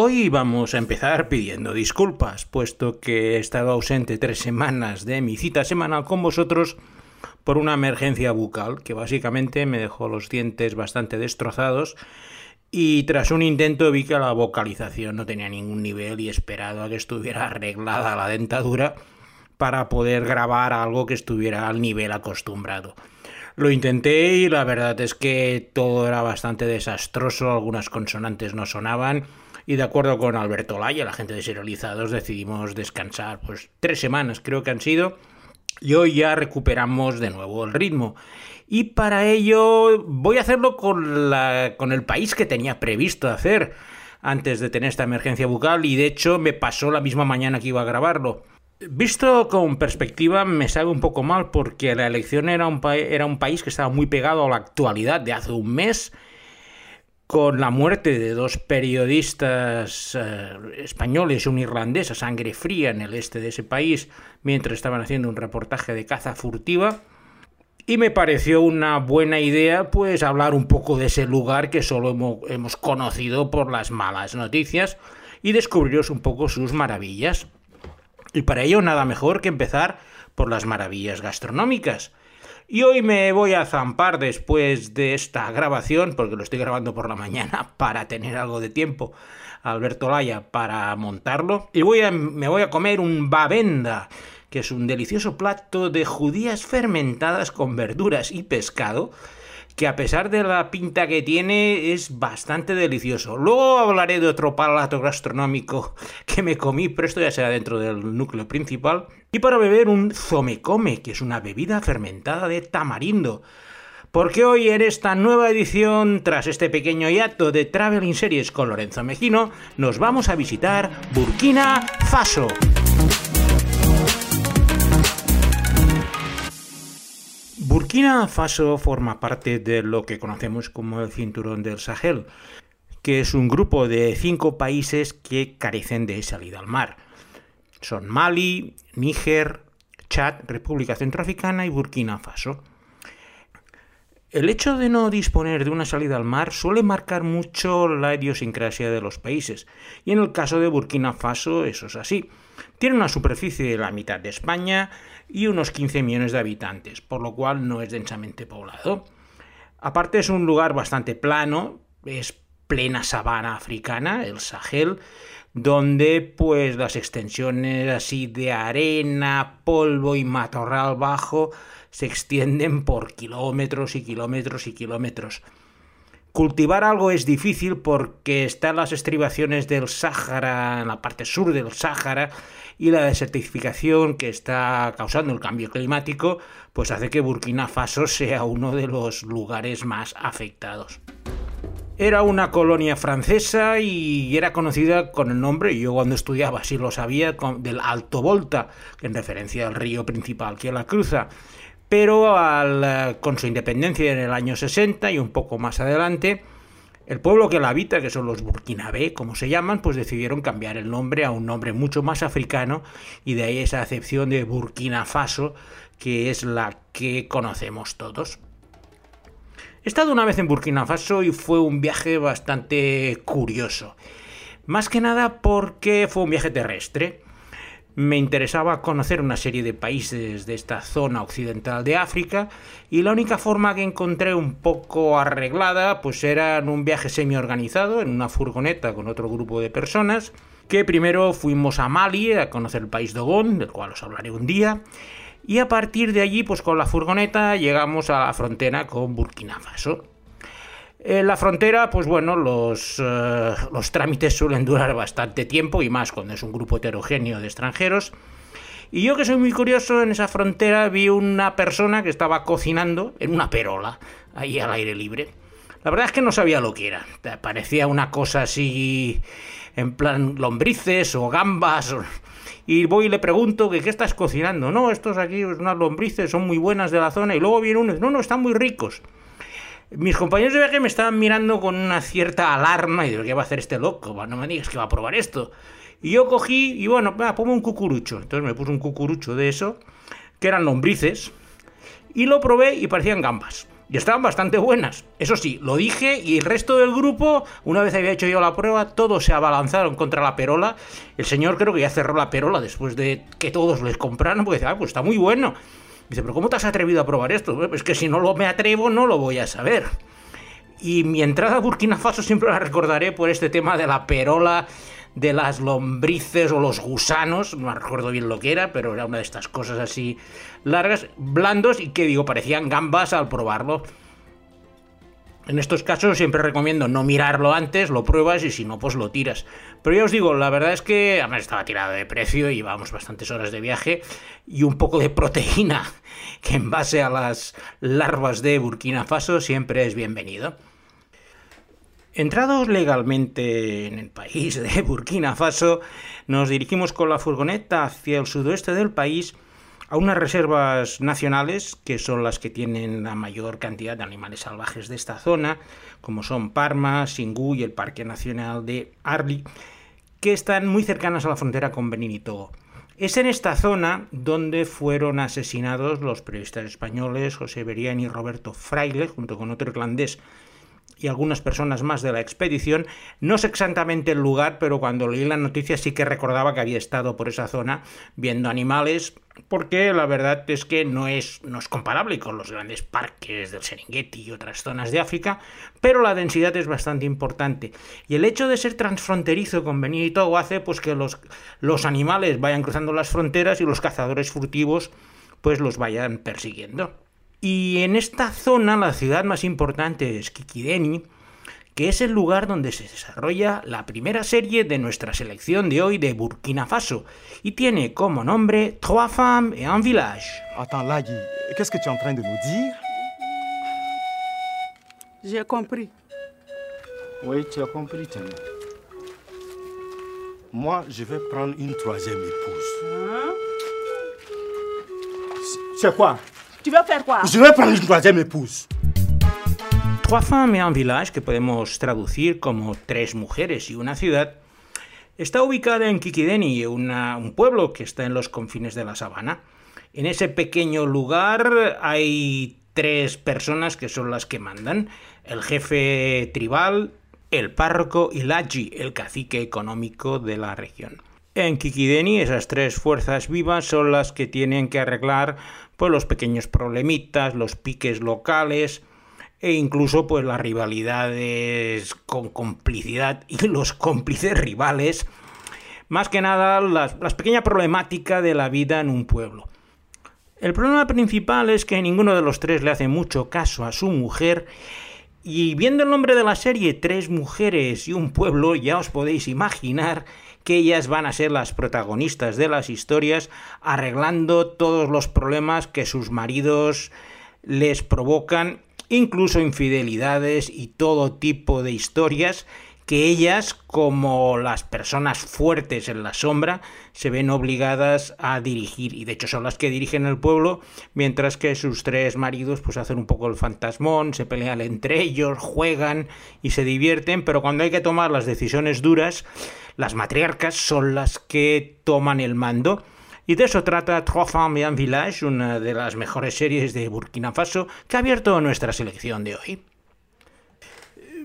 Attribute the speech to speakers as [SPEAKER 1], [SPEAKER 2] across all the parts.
[SPEAKER 1] Hoy vamos a empezar pidiendo disculpas, puesto que he estado ausente tres semanas de mi cita semanal con vosotros por una emergencia bucal que básicamente me dejó los dientes bastante destrozados y tras un intento vi que la vocalización no tenía ningún nivel y esperado a que estuviera arreglada la dentadura para poder grabar algo que estuviera al nivel acostumbrado. Lo intenté y la verdad es que todo era bastante desastroso, algunas consonantes no sonaban y de acuerdo con Alberto Laya, la gente de Serializados, decidimos descansar pues tres semanas creo que han sido y hoy ya recuperamos de nuevo el ritmo. Y para ello voy a hacerlo con, la, con el país que tenía previsto hacer antes de tener esta emergencia bucal y de hecho me pasó la misma mañana que iba a grabarlo. Visto con perspectiva me sabe un poco mal porque la elección era un, era un país que estaba muy pegado a la actualidad de hace un mes con la muerte de dos periodistas eh, españoles un irlandés a sangre fría en el este de ese país mientras estaban haciendo un reportaje de caza furtiva. Y me pareció una buena idea pues hablar un poco de ese lugar que solo hemos, hemos conocido por las malas noticias y descubriros un poco sus maravillas. Y para ello nada mejor que empezar por las maravillas gastronómicas. Y hoy me voy a zampar después de esta grabación, porque lo estoy grabando por la mañana para tener algo de tiempo, Alberto Laya, para montarlo. Y voy a, me voy a comer un babenda, que es un delicioso plato de judías fermentadas con verduras y pescado, que a pesar de la pinta que tiene es bastante delicioso. Luego hablaré de otro palato gastronómico que me comí, pero esto ya será dentro del núcleo principal. Y para beber un zomecome, que es una bebida fermentada de tamarindo. Porque hoy en esta nueva edición, tras este pequeño hiato de Traveling Series con Lorenzo Mejino, nos vamos a visitar Burkina Faso. Burkina Faso forma parte de lo que conocemos como el Cinturón del Sahel, que es un grupo de cinco países que carecen de salida al mar. Son Mali, Níger, Chad, República Centroafricana y Burkina Faso. El hecho de no disponer de una salida al mar suele marcar mucho la idiosincrasia de los países, y en el caso de Burkina Faso eso es así. Tiene una superficie de la mitad de España y unos 15 millones de habitantes, por lo cual no es densamente poblado. Aparte es un lugar bastante plano, es plena sabana africana, el Sahel, donde pues las extensiones así de arena, polvo y matorral bajo se extienden por kilómetros y kilómetros y kilómetros. Cultivar algo es difícil porque están las estribaciones del Sáhara, en la parte sur del Sáhara, y la desertificación que está causando el cambio climático, pues hace que Burkina Faso sea uno de los lugares más afectados. Era una colonia francesa y era conocida con el nombre, yo cuando estudiaba sí lo sabía, del Alto Volta, en referencia al río principal que la cruza pero con su independencia en el año 60 y un poco más adelante, el pueblo que la habita, que son los burkinabé, como se llaman, pues decidieron cambiar el nombre a un nombre mucho más africano y de ahí esa acepción de Burkina Faso, que es la que conocemos todos. He estado una vez en Burkina Faso y fue un viaje bastante curioso. Más que nada porque fue un viaje terrestre me interesaba conocer una serie de países de esta zona occidental de África y la única forma que encontré un poco arreglada pues era un viaje semi organizado en una furgoneta con otro grupo de personas que primero fuimos a Mali a conocer el país Dogón, del cual os hablaré un día y a partir de allí pues con la furgoneta llegamos a la frontera con Burkina Faso. En la frontera, pues bueno, los, eh, los trámites suelen durar bastante tiempo y más cuando es un grupo heterogéneo de extranjeros. Y yo que soy muy curioso, en esa frontera vi una persona que estaba cocinando en una perola, ahí al aire libre. La verdad es que no sabía lo que era. Parecía una cosa así, en plan lombrices o gambas. Y voy y le pregunto que qué estás cocinando. No, estos aquí, unas lombrices, son muy buenas de la zona. Y luego viene uno, no, no, están muy ricos. Mis compañeros de viaje me estaban mirando con una cierta alarma y digo, ¿qué va a hacer este loco? No me digas que va a probar esto. Y yo cogí y bueno, va, pongo un cucurucho. Entonces me puse un cucurucho de eso, que eran lombrices, y lo probé y parecían gambas. Y estaban bastante buenas. Eso sí, lo dije y el resto del grupo, una vez había hecho yo la prueba, todos se abalanzaron contra la perola. El señor creo que ya cerró la perola después de que todos les compraron, porque dice, ah, pues está muy bueno. Dice, pero ¿cómo te has atrevido a probar esto? Es que si no lo me atrevo, no lo voy a saber. Y mi entrada a Burkina Faso siempre la recordaré por este tema de la perola, de las lombrices o los gusanos, no recuerdo bien lo que era, pero era una de estas cosas así largas, blandos y que digo, parecían gambas al probarlo. En estos casos siempre recomiendo no mirarlo antes, lo pruebas y si no, pues lo tiras. Pero ya os digo, la verdad es que estaba tirado de precio, llevábamos bastantes horas de viaje y un poco de proteína, que en base a las larvas de Burkina Faso siempre es bienvenido. Entrados legalmente en el país de Burkina Faso, nos dirigimos con la furgoneta hacia el sudoeste del país a unas reservas nacionales que son las que tienen la mayor cantidad de animales salvajes de esta zona, como son Parma, Singú y el Parque Nacional de Arli, que están muy cercanas a la frontera con Benín y Togo. Es en esta zona donde fueron asesinados los periodistas españoles José Berián y Roberto Fraile, junto con otro irlandés y algunas personas más de la expedición. No sé exactamente el lugar, pero cuando leí la noticia sí que recordaba que había estado por esa zona viendo animales, porque la verdad es que no es, no es comparable con los grandes parques del Serengeti y otras zonas de África, pero la densidad es bastante importante. Y el hecho de ser transfronterizo con Benín y Togo hace pues, que los, los animales vayan cruzando las fronteras y los cazadores furtivos pues los vayan persiguiendo. Y en esta zona la ciudad más importante es Kikideni, que es el lugar donde se desarrolla la primera serie de nuestra selección de hoy de Burkina Faso, y tiene como nombre Trois femmes et un village.
[SPEAKER 2] Attends, Lagui, qu'est-ce que tu es en train de nous dire
[SPEAKER 3] J'ai compris.
[SPEAKER 2] Oui, tu as compris, Théma. Moi, je vais prendre une troisième épouse.
[SPEAKER 3] Hein?
[SPEAKER 2] C'est quoi
[SPEAKER 3] Tu veux faire quoi
[SPEAKER 2] Je prendre une troisième épouse.
[SPEAKER 1] Trois femmes et un village, que podemos traducir como tres mujeres y una ciudad, está ubicada en Kikideni, una- un pueblo que está en los confines de la sabana. En ese pequeño lugar hay tres personas que son las que mandan: el jefe tribal, el párroco y Laji, el cacique económico de la región. En Kikideni esas tres fuerzas vivas son las que tienen que arreglar pues, los pequeños problemitas, los piques locales e incluso pues las rivalidades con complicidad y los cómplices rivales. Más que nada las, las pequeña problemática de la vida en un pueblo. El problema principal es que ninguno de los tres le hace mucho caso a su mujer y viendo el nombre de la serie, Tres mujeres y un pueblo, ya os podéis imaginar que ellas van a ser las protagonistas de las historias, arreglando todos los problemas que sus maridos les provocan, incluso infidelidades y todo tipo de historias que ellas, como las personas fuertes en la sombra, se ven obligadas a dirigir, y de hecho son las que dirigen el pueblo, mientras que sus tres maridos pues hacen un poco el fantasmón, se pelean entre ellos, juegan y se divierten, pero cuando hay que tomar las decisiones duras, las matriarcas son las que toman el mando. Y de eso trata Trois Femmes et un Village, una de las mejores series de Burkina Faso que ha abierto nuestra selección de hoy.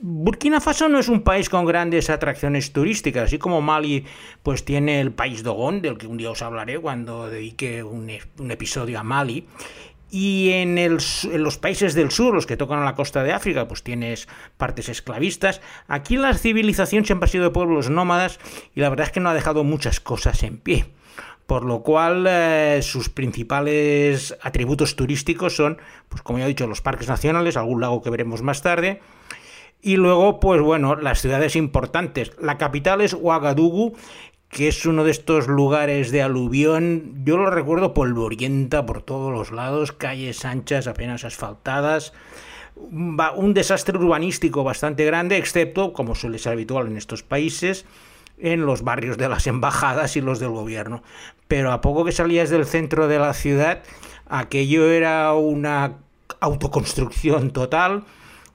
[SPEAKER 1] Burkina Faso no es un país con grandes atracciones turísticas, así como Mali pues tiene el país Dogón, del que un día os hablaré cuando dedique un, e- episodio a Mali. Y en los países del sur, los que tocan a la costa de África, pues tienes partes esclavistas. Aquí la civilización siempre ha sido de pueblos nómadas y la verdad es que no ha dejado muchas cosas en pie. Por lo cual eh, sus principales atributos turísticos son, pues como ya he dicho, los parques nacionales, algún lago que veremos más tarde, y luego, pues bueno, las ciudades importantes. La capital es Ouagadougou, que es uno de estos lugares de aluvión. Yo lo recuerdo polvorienta por todos los lados, calles anchas, apenas asfaltadas. Un desastre urbanístico bastante grande, excepto, como suele ser habitual en estos países, en los barrios de las embajadas y los del gobierno. Pero a poco que salías del centro de la ciudad, aquello era una autoconstrucción total.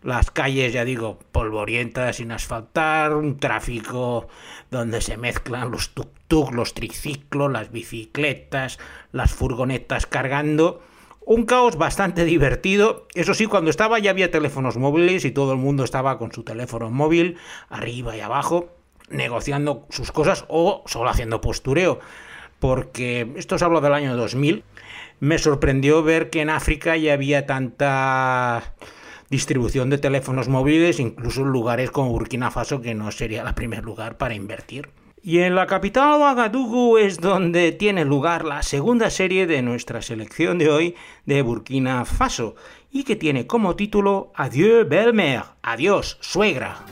[SPEAKER 1] Las calles, ya digo, polvorientas, sin asfaltar, un tráfico donde se mezclan los tuk-tuk, los triciclos, las bicicletas, las furgonetas cargando. Un caos bastante divertido. Eso sí, cuando estaba ya había teléfonos móviles y todo el mundo estaba con su teléfono móvil, arriba y abajo, negociando sus cosas o solo haciendo postureo. Porque esto os hablo del año 2000. Me sorprendió ver que en África ya había tanta distribución de teléfonos móviles, incluso en lugares como Burkina Faso, que no sería el primer lugar para invertir. Y en la capital Ouagadougou es donde tiene lugar la segunda serie de nuestra selección de hoy de Burkina Faso y que tiene como título Adieu belle-mère, adiós suegra.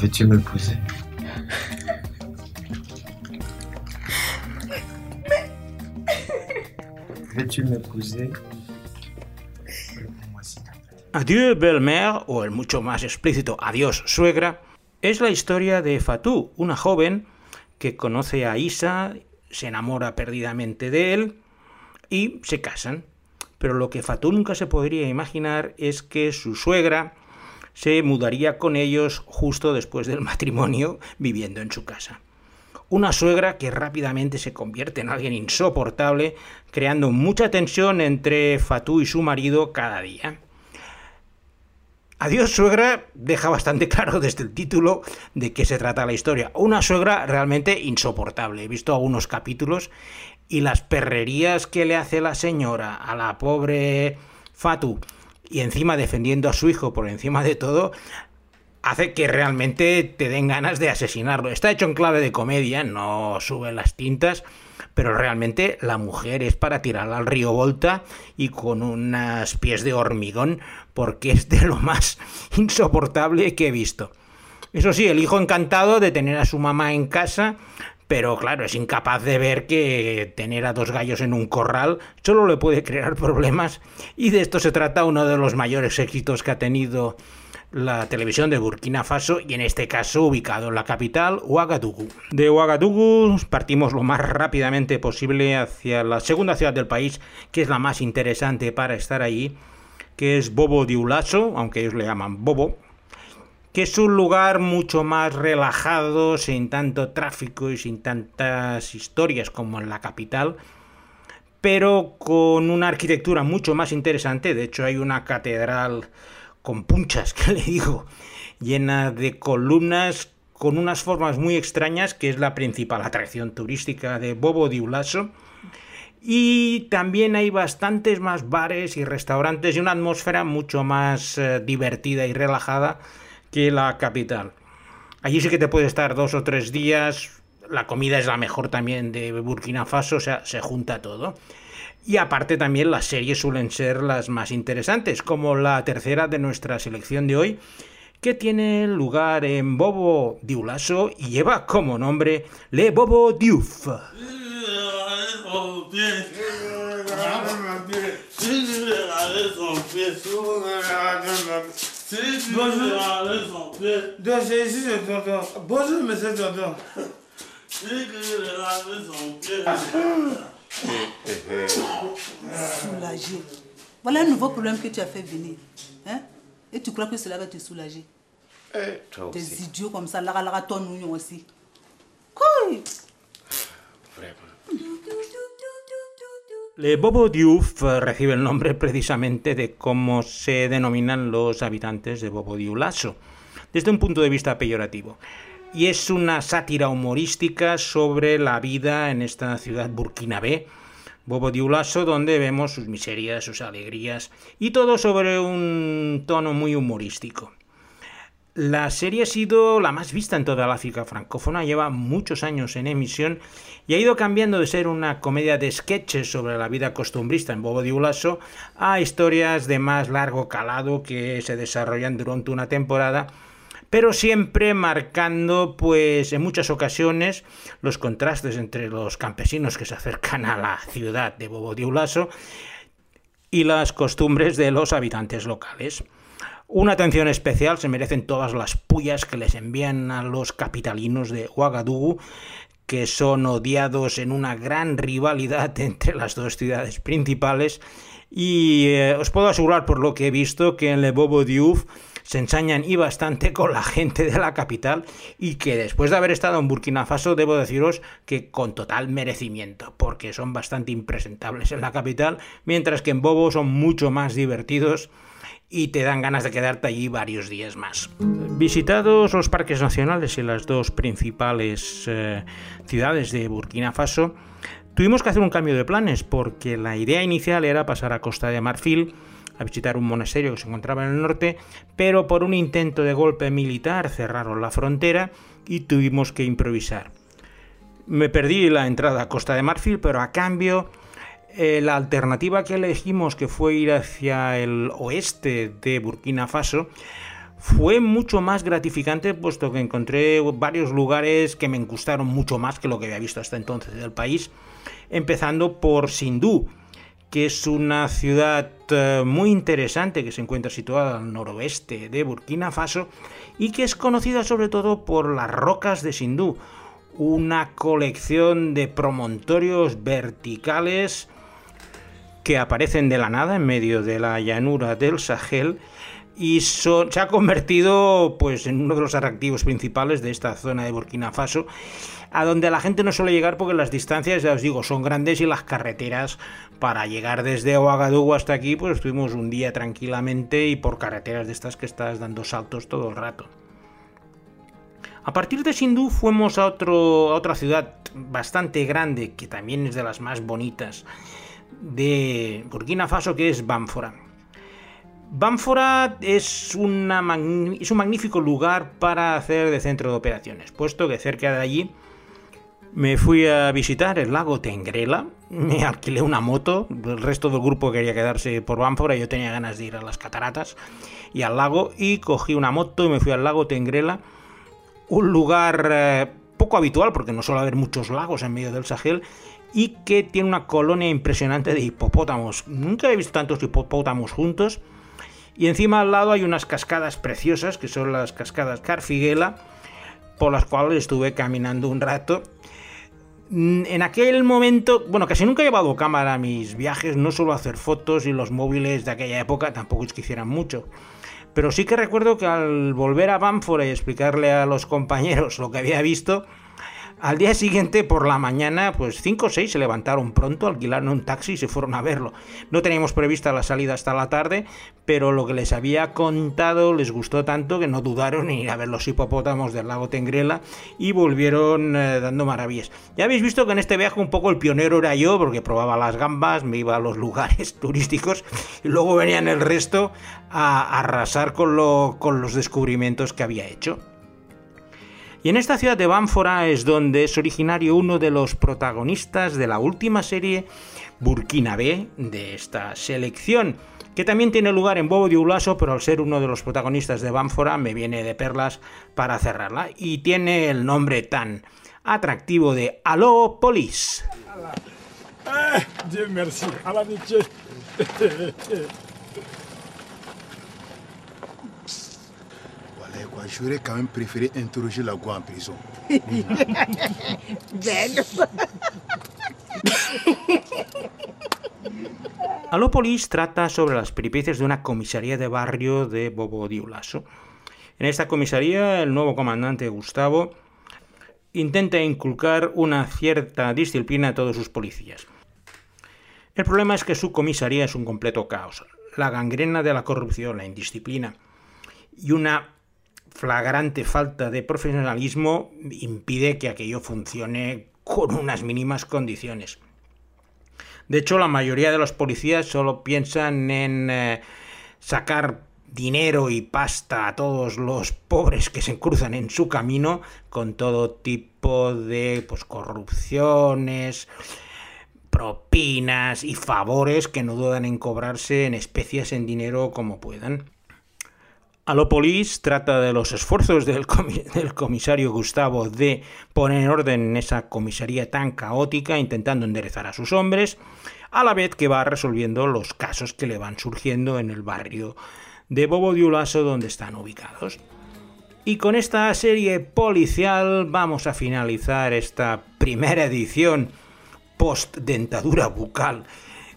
[SPEAKER 4] Veux-tu m'épouser Veux-tu m'épouser
[SPEAKER 1] Adieu belle-mère, o el mucho más explícito Adiós suegra, es la historia de Fatou, una joven que conoce a Isa, se enamora perdidamente de él y se casan. Pero lo que Fatou nunca se podría imaginar es que su suegra se mudaría con ellos justo después del matrimonio viviendo en su casa. Una suegra que rápidamente se convierte en alguien insoportable, creando mucha tensión entre Fatou y su marido cada día. Adiós suegra deja bastante claro desde el título de qué se trata la historia. Una suegra realmente insoportable. He visto algunos capítulos y las perrerías que le hace la señora a la pobre Fatu y encima defendiendo a su hijo por encima de todo, hace que realmente te den ganas de asesinarlo. Está hecho en clave de comedia, no sube las tintas, pero realmente la mujer es para tirarla al río Volta y con unas pies de hormigón, porque es de lo más insoportable que he visto. Eso sí, el hijo encantado de tener a su mamá en casa, pero claro, es incapaz de ver que tener a dos gallos en un corral solo le puede crear problemas y de esto se trata uno de los mayores éxitos que ha tenido la televisión de Burkina Faso y en este caso ubicado en la capital, Ouagadougou. De Ouagadougou partimos lo más rápidamente posible hacia la segunda ciudad del país, que es la más interesante para estar allí, que es Bobo Dioulasso, aunque ellos le llaman Bobo, que es un lugar mucho más relajado, sin tanto tráfico y sin tantas historias como en la capital, pero con una arquitectura mucho más interesante. De hecho, hay una catedral con punchas, que le digo, llena de columnas con unas formas muy extrañas, que es la principal atracción turística de Bobo Dioulasso. Y también hay bastantes más bares y restaurantes y una atmósfera mucho más eh, divertida y relajada que la capital. Allí sí que te puedes estar dos o tres días. La comida es la mejor también de Burkina Faso, o sea, se junta todo. Y aparte también las series suelen ser las más interesantes, como la tercera de nuestra selección de hoy, que tiene lugar en Bobo Dioulasso y lleva como nombre Le Bobo Diouf.
[SPEAKER 2] Bonjour, monsieur Tonton.
[SPEAKER 3] Soulagé. Voilà un nouveau problème que tu as fait venir. Hein? Et tu crois que cela va te soulager
[SPEAKER 2] Eh, toi
[SPEAKER 3] Des
[SPEAKER 2] aussi.
[SPEAKER 3] idiots comme ça, lara lara ton nouillon aussi.
[SPEAKER 2] Vraiment.
[SPEAKER 1] Le Bobo Diouf recibe el nombre precisamente de cómo se denominan los habitantes de Bobo Dioulasso, desde un punto de vista peyorativo. Y es una sátira humorística sobre la vida en esta ciudad burkinabé, Bobo Dioulasso, donde vemos sus miserias, sus alegrías y todo sobre un tono muy humorístico. La serie ha sido la más vista en toda la África francófona, lleva muchos años en emisión y ha ido cambiando de ser una comedia de sketches sobre la vida costumbrista en Bobo Dioulasso a historias de más largo calado que se desarrollan durante una temporada, pero siempre marcando, pues en muchas ocasiones, los contrastes entre los campesinos que se acercan a la ciudad de Bobo Dioulasso y las costumbres de los habitantes locales. Una atención especial se merecen todas las pullas que les envían a los capitalinos de Ouagadougou, que son odiados en una gran rivalidad entre las dos ciudades principales. Y eh, os puedo asegurar por lo que he visto que en Le Bobo Diouf se ensañan y bastante con la gente de la capital y que después de haber estado en Burkina Faso debo deciros que con total merecimiento, porque son bastante impresentables en la capital, mientras que en Bobo son mucho más divertidos y te dan ganas de quedarte allí varios días más. Visitados los parques nacionales en las dos principales eh, ciudades de Burkina Faso, tuvimos que hacer un cambio de planes porque la idea inicial era pasar a Costa de Marfil a visitar un monasterio que se encontraba en el norte, pero por un intento de golpe militar cerraron la frontera y tuvimos que improvisar. Me perdí la entrada a Costa de Marfil, pero a cambio eh, la alternativa que elegimos, que fue ir hacia el oeste de Burkina Faso, fue mucho más gratificante puesto que encontré varios lugares que me gustaron mucho más que lo que había visto hasta entonces del país, empezando por Sindú, que es una ciudad eh, muy interesante que se encuentra situada al noroeste de Burkina Faso y que es conocida sobre todo por las rocas de Sindú, una colección de promontorios verticales que aparecen de la nada en medio de la llanura del Sahel y se ha convertido pues en uno de los atractivos principales de esta zona de Burkina Faso a donde la gente no suele llegar porque las distancias ya os digo son grandes y las carreteras para llegar desde Ouagadougou hasta aquí pues estuvimos un día tranquilamente y por carreteras de estas que estás dando saltos todo el rato a partir de Sindú fuimos a, otro, a otra ciudad bastante grande que también es de las más bonitas de Burkina Faso, que es Bánfora. Bánfora es, un magnífico lugar para hacer de centro de operaciones, puesto que cerca de allí me fui a visitar el lago Tengrela, me alquilé una moto, el resto del grupo quería quedarse por Bánfora, yo tenía ganas de ir a las cataratas y al lago, y cogí una moto y me fui al lago Tengrela, un lugar eh, poco habitual porque no suele haber muchos lagos en medio del Sahel y que tiene una colonia impresionante de hipopótamos. Nunca he visto tantos hipopótamos juntos. Y encima al lado hay unas cascadas preciosas, que son las cascadas Carfiguela, por las cuales estuve caminando un rato. Mm, en aquel momento, bueno, casi nunca he llevado cámara a mis viajes, no suelo hacer fotos y los móviles de aquella época tampoco es que hicieran mucho. Pero sí que recuerdo que al volver a Banfora y explicarle a los compañeros lo que había visto, al día siguiente, por la mañana, pues 5 o 6 se levantaron pronto, alquilaron un taxi y se fueron a verlo. No teníamos prevista la salida hasta la tarde, pero lo que les había contado les gustó tanto que no dudaron en ir a ver los hipopótamos del lago Tengrela y volvieron eh, dando maravillas. Ya habéis visto que en este viaje un poco el pionero era yo, porque probaba las gambas, me iba a los lugares turísticos y luego venían el resto a arrasar con, con los descubrimientos que había hecho. Y en esta ciudad de Bánfora es donde es originario uno de los protagonistas de la última serie Burkina de esta selección, que también tiene lugar en Bobo de Ulaso, pero al ser uno de los protagonistas de Bánfora me viene de perlas para cerrarla. Y tiene el nombre tan atractivo de Aló Polis.
[SPEAKER 5] Ah, Dieu merci.
[SPEAKER 6] Quoi, j'aurais quand même préféré interroger la en prison.
[SPEAKER 1] Alópolis trata sobre las peripecias de una comisaría de barrio de Bobo Diulaso. En esta comisaría, el nuevo comandante Gustavo intenta inculcar una cierta disciplina a todos sus policías. El problema es que su comisaría es un completo caos. La gangrena de la corrupción, la indisciplina y una flagrante falta de profesionalismo impide que aquello funcione con unas mínimas condiciones. De hecho, la mayoría de los policías solo piensan en eh, sacar dinero y pasta a todos los pobres que se cruzan en su camino con todo tipo de pues, corrupciones, propinas y favores que no dudan en cobrarse en especias en dinero como puedan. Alópolis trata de los esfuerzos del, comisario Gustavo de poner en orden en esa comisaría tan caótica, intentando enderezar a sus hombres, a la vez que va resolviendo los casos que le van surgiendo en el barrio de Bobo Diulaso donde están ubicados. Y con esta serie policial vamos a finalizar esta primera edición post dentadura bucal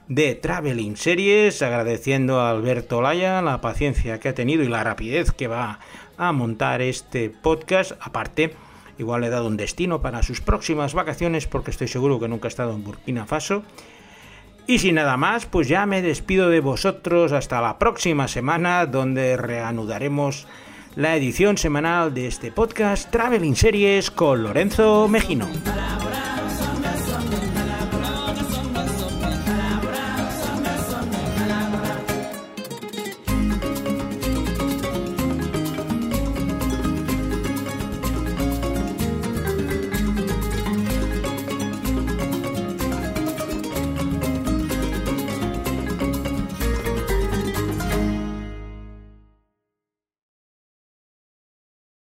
[SPEAKER 1] de Traveling Series, agradeciendo a Alberto Laya la paciencia que ha tenido y la rapidez que va a montar este podcast. Aparte, igual le he dado un destino para sus próximas vacaciones porque estoy seguro que nunca ha estado en Burkina Faso. Y sin nada más, pues ya me despido de vosotros hasta la próxima semana donde reanudaremos la edición semanal de este podcast Traveling Series con Lorenzo Mejino.